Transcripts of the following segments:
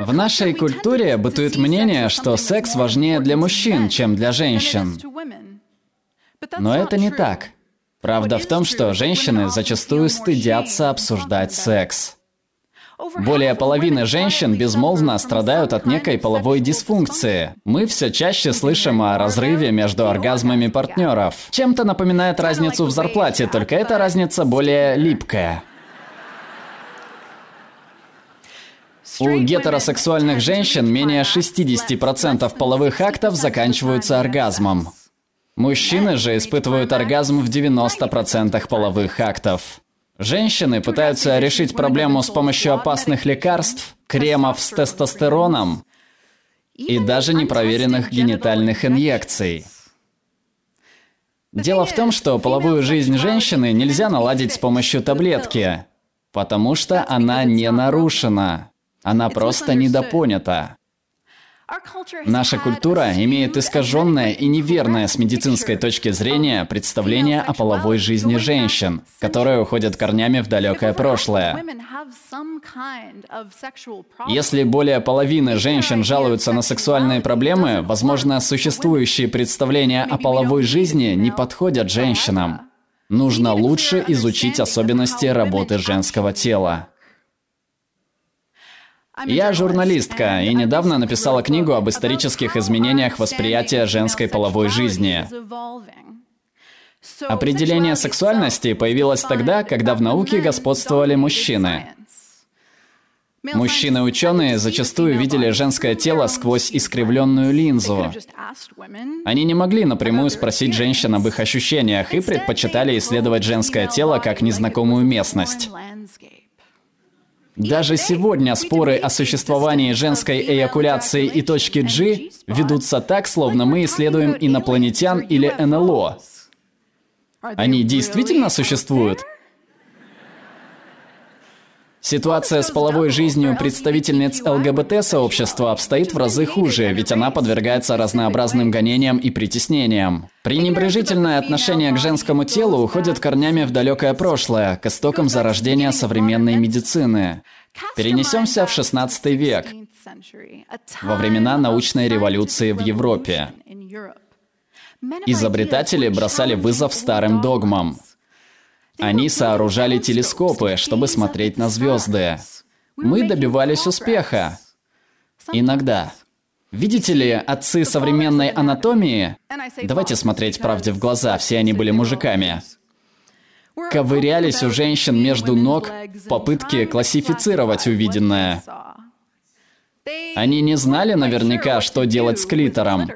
В нашей культуре бытует мнение, что секс важнее для мужчин, чем для женщин. Но это не так. Правда в том, что женщины зачастую стыдятся обсуждать секс. Более половины женщин безмолвно страдают от некой половой дисфункции. Мы все чаще слышим о разрыве между оргазмами партнеров. Чем-то напоминает разницу в зарплате, только эта разница более липкая. У гетеросексуальных женщин менее 60% половых актов заканчиваются оргазмом. Мужчины же испытывают оргазм в 90% половых актов. Женщины пытаются решить проблему с помощью опасных лекарств, кремов с тестостероном и даже непроверенных генитальных инъекций. Дело в том, что половую жизнь женщины нельзя наладить с помощью таблетки, потому что она не нарушена. Она просто недопонята. Наша культура имеет искаженное и неверное с медицинской точки зрения представление о половой жизни женщин, которые уходят корнями в далекое прошлое. Если более половины женщин жалуются на сексуальные проблемы, возможно, существующие представления о половой жизни не подходят женщинам. Нужно лучше изучить особенности работы женского тела. Я журналистка и недавно написала книгу об исторических изменениях восприятия женской половой жизни. Определение сексуальности появилось тогда, когда в науке господствовали мужчины. Мужчины-ученые зачастую видели женское тело сквозь искривленную линзу. Они не могли напрямую спросить женщин об их ощущениях и предпочитали исследовать женское тело как незнакомую местность. Даже сегодня споры о существовании женской эякуляции и точки G ведутся так, словно мы исследуем инопланетян или НЛО. Они действительно существуют? Ситуация с половой жизнью представительниц ЛГБТ-сообщества обстоит в разы хуже, ведь она подвергается разнообразным гонениям и притеснениям. Пренебрежительное отношение к женскому телу уходит корнями в далекое прошлое, к истокам зарождения современной медицины. Перенесемся в 16 век, во времена научной революции в Европе. Изобретатели бросали вызов старым догмам. Они сооружали телескопы, чтобы смотреть на звезды. Мы добивались успеха. Иногда. Видите ли, отцы современной анатомии, давайте смотреть правде в глаза, все они были мужиками, ковырялись у женщин между ног в попытке классифицировать увиденное. Они не знали наверняка, что делать с клитором.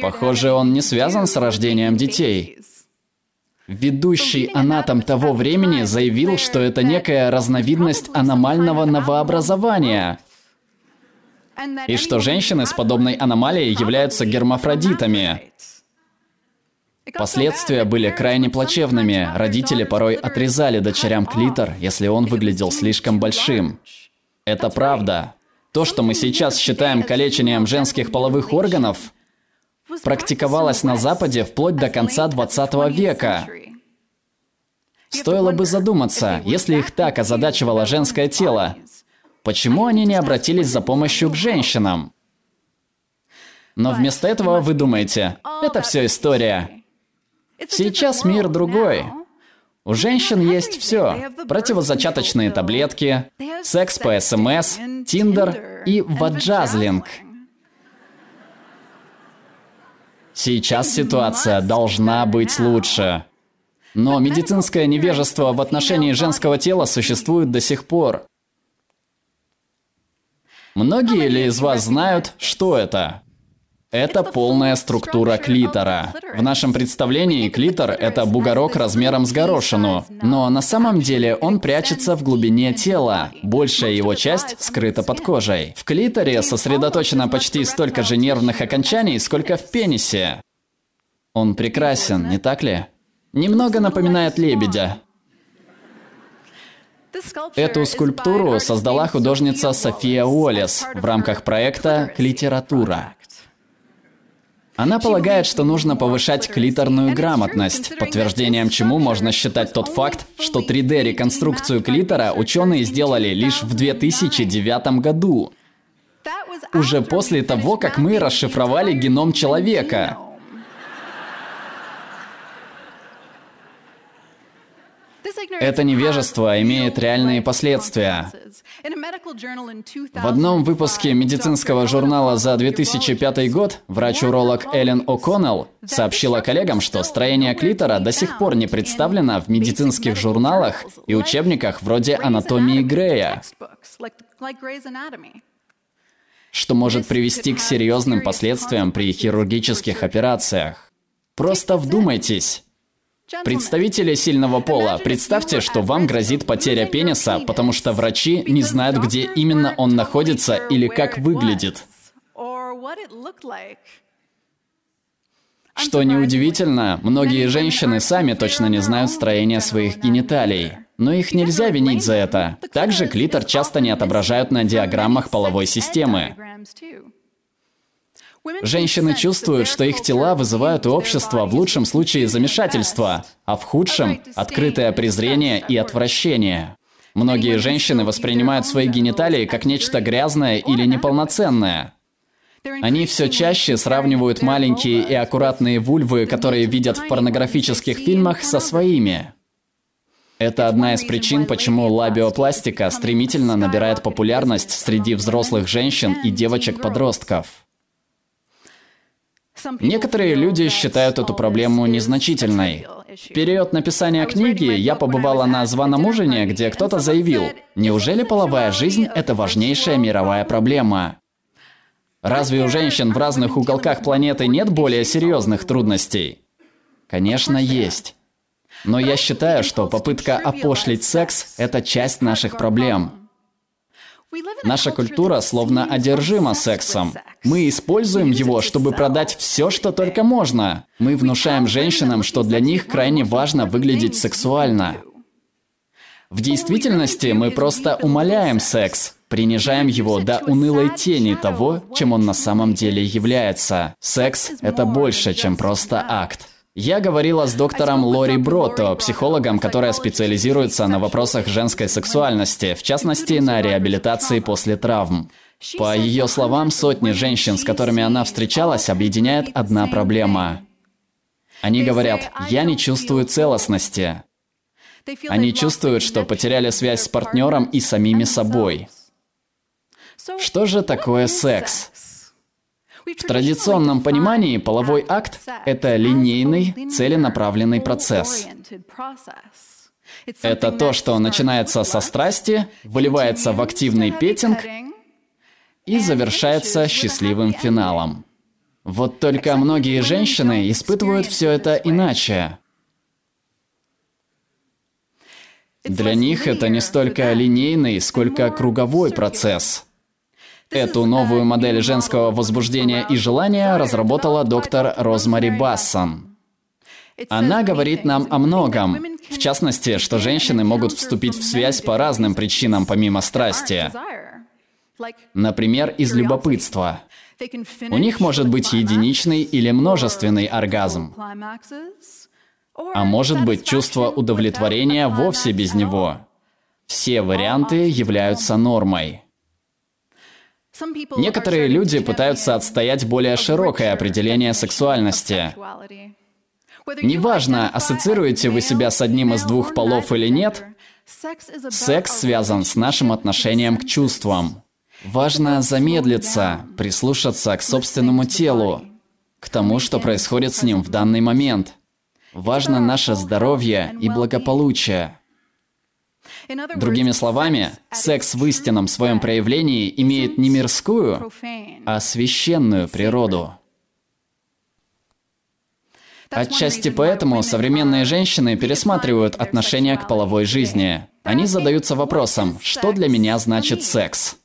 Похоже, он не связан с рождением детей. Ведущий анатом того времени заявил, что это некая разновидность аномального новообразования, и что женщины с подобной аномалией являются гермафродитами. Последствия были крайне плачевными. Родители порой отрезали дочерям клитор, если он выглядел слишком большим. Это правда. То, что мы сейчас считаем калечением женских половых органов, практиковалось на Западе вплоть до конца 20 века. Стоило бы задуматься, если их так озадачивало женское тело, почему они не обратились за помощью к женщинам? Но вместо этого вы думаете, это все история. Сейчас мир другой. У женщин есть все. Противозачаточные таблетки, секс по СМС, Тиндер и ваджазлинг – Сейчас ситуация должна быть лучше. Но медицинское невежество в отношении женского тела существует до сих пор. Многие ли из вас знают, что это? Это полная структура клитора. В нашем представлении клитор – это бугорок размером с горошину. Но на самом деле он прячется в глубине тела. Большая его часть скрыта под кожей. В клиторе сосредоточено почти столько же нервных окончаний, сколько в пенисе. Он прекрасен, не так ли? Немного напоминает лебедя. Эту скульптуру создала художница София Уоллес в рамках проекта «Литература». Она полагает, что нужно повышать клиторную грамотность, подтверждением чему можно считать тот факт, что 3D-реконструкцию клитора ученые сделали лишь в 2009 году. Уже после того, как мы расшифровали геном человека. Это невежество имеет реальные последствия. В одном выпуске медицинского журнала за 2005 год врач-уролог Эллен О'Коннелл сообщила коллегам, что строение клитора до сих пор не представлено в медицинских журналах и учебниках вроде «Анатомии Грея», что может привести к серьезным последствиям при хирургических операциях. Просто вдумайтесь. Представители сильного пола, представьте, что вам грозит потеря пениса, потому что врачи не знают, где именно он находится или как выглядит. Что неудивительно, многие женщины сами точно не знают строения своих гениталий. Но их нельзя винить за это. Также клитор часто не отображают на диаграммах половой системы. Женщины чувствуют, что их тела вызывают у общества в лучшем случае замешательство, а в худшем – открытое презрение и отвращение. Многие женщины воспринимают свои гениталии как нечто грязное или неполноценное. Они все чаще сравнивают маленькие и аккуратные вульвы, которые видят в порнографических фильмах, со своими. Это одна из причин, почему лабиопластика стремительно набирает популярность среди взрослых женщин и девочек-подростков. Некоторые люди считают эту проблему незначительной. В период написания книги я побывала на званом ужине, где кто-то заявил, неужели половая жизнь – это важнейшая мировая проблема? Разве у женщин в разных уголках планеты нет более серьезных трудностей? Конечно, есть. Но я считаю, что попытка опошлить секс – это часть наших проблем. Наша культура словно одержима сексом. Мы используем его, чтобы продать все, что только можно. Мы внушаем женщинам, что для них крайне важно выглядеть сексуально. В действительности мы просто умаляем секс, принижаем его до унылой тени того, чем он на самом деле является. Секс – это больше, чем просто акт. Я говорила с доктором Лори Брото, психологом, которая специализируется на вопросах женской сексуальности, в частности, на реабилитации после травм. По ее словам, сотни женщин, с которыми она встречалась, объединяет одна проблема. Они говорят, я не чувствую целостности. Они чувствуют, что потеряли связь с партнером и самими собой. Что же такое секс? В традиционном понимании половой акт – это линейный, целенаправленный процесс. Это то, что начинается со страсти, выливается в активный петинг и завершается счастливым финалом. Вот только многие женщины испытывают все это иначе. Для них это не столько линейный, сколько круговой процесс – Эту новую модель женского возбуждения и желания разработала доктор Розмари Бассон. Она говорит нам о многом. В частности, что женщины могут вступить в связь по разным причинам помимо страсти. Например, из любопытства. У них может быть единичный или множественный оргазм. А может быть чувство удовлетворения вовсе без него. Все варианты являются нормой. Некоторые люди пытаются отстоять более широкое определение сексуальности. Неважно, ассоциируете вы себя с одним из двух полов или нет, секс связан с нашим отношением к чувствам. Важно замедлиться, прислушаться к собственному телу, к тому, что происходит с ним в данный момент. Важно наше здоровье и благополучие. Другими словами, секс в истинном своем проявлении имеет не мирскую, а священную природу. Отчасти поэтому современные женщины пересматривают отношение к половой жизни. Они задаются вопросом, что для меня значит секс?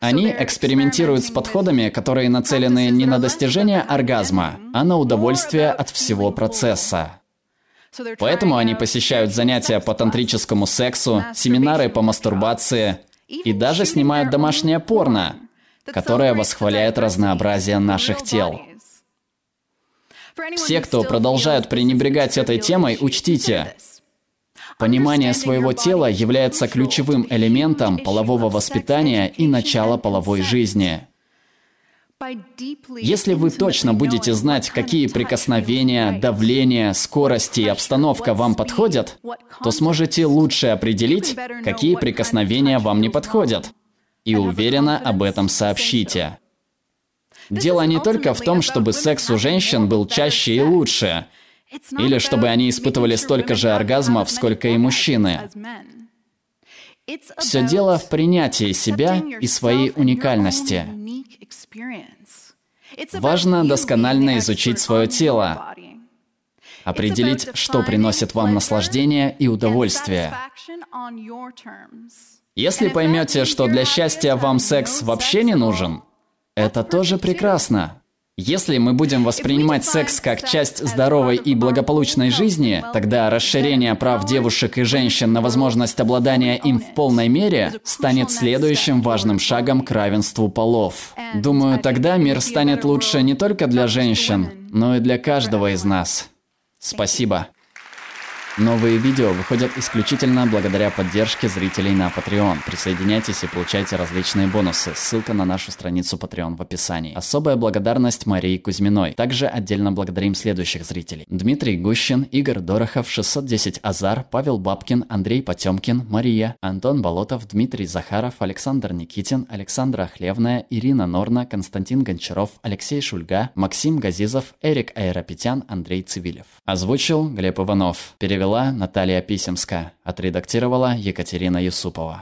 Они экспериментируют с подходами, которые нацелены не на достижение оргазма, а на удовольствие от всего процесса. Поэтому они посещают занятия по тантрическому сексу, семинары по мастурбации и даже снимают домашнее порно, которое восхваляет разнообразие наших тел. Все, кто продолжают пренебрегать этой темой, учтите. Понимание своего тела является ключевым элементом полового воспитания и начала половой жизни. Если вы точно будете знать, какие прикосновения, давление, скорости и обстановка вам подходят, то сможете лучше определить, какие прикосновения вам не подходят. И уверенно об этом сообщите. Дело не только в том, чтобы секс у женщин был чаще и лучше, или чтобы они испытывали столько же оргазмов, сколько и мужчины. Все дело в принятии себя и своей уникальности. Важно досконально изучить свое тело, определить, что приносит вам наслаждение и удовольствие. Если поймете, что для счастья вам секс вообще не нужен, это тоже прекрасно. Если мы будем воспринимать секс как часть здоровой и благополучной жизни, тогда расширение прав девушек и женщин на возможность обладания им в полной мере станет следующим важным шагом к равенству полов. Думаю, тогда мир станет лучше не только для женщин, но и для каждого из нас. Спасибо. Новые видео выходят исключительно благодаря поддержке зрителей на Patreon. Присоединяйтесь и получайте различные бонусы. Ссылка на нашу страницу Patreon в описании. Особая благодарность Марии Кузьминой. Также отдельно благодарим следующих зрителей. Дмитрий Гущин, Игорь Дорохов, 610 Азар, Павел Бабкин, Андрей Потемкин, Мария, Антон Болотов, Дмитрий Захаров, Александр Никитин, Александра Хлевная, Ирина Норна, Константин Гончаров, Алексей Шульга, Максим Газизов, Эрик Аэропетян, Андрей Цивилев. Озвучил Глеб Иванов. Перевел Перевела Наталья Писемская. Отредактировала Екатерина Юсупова.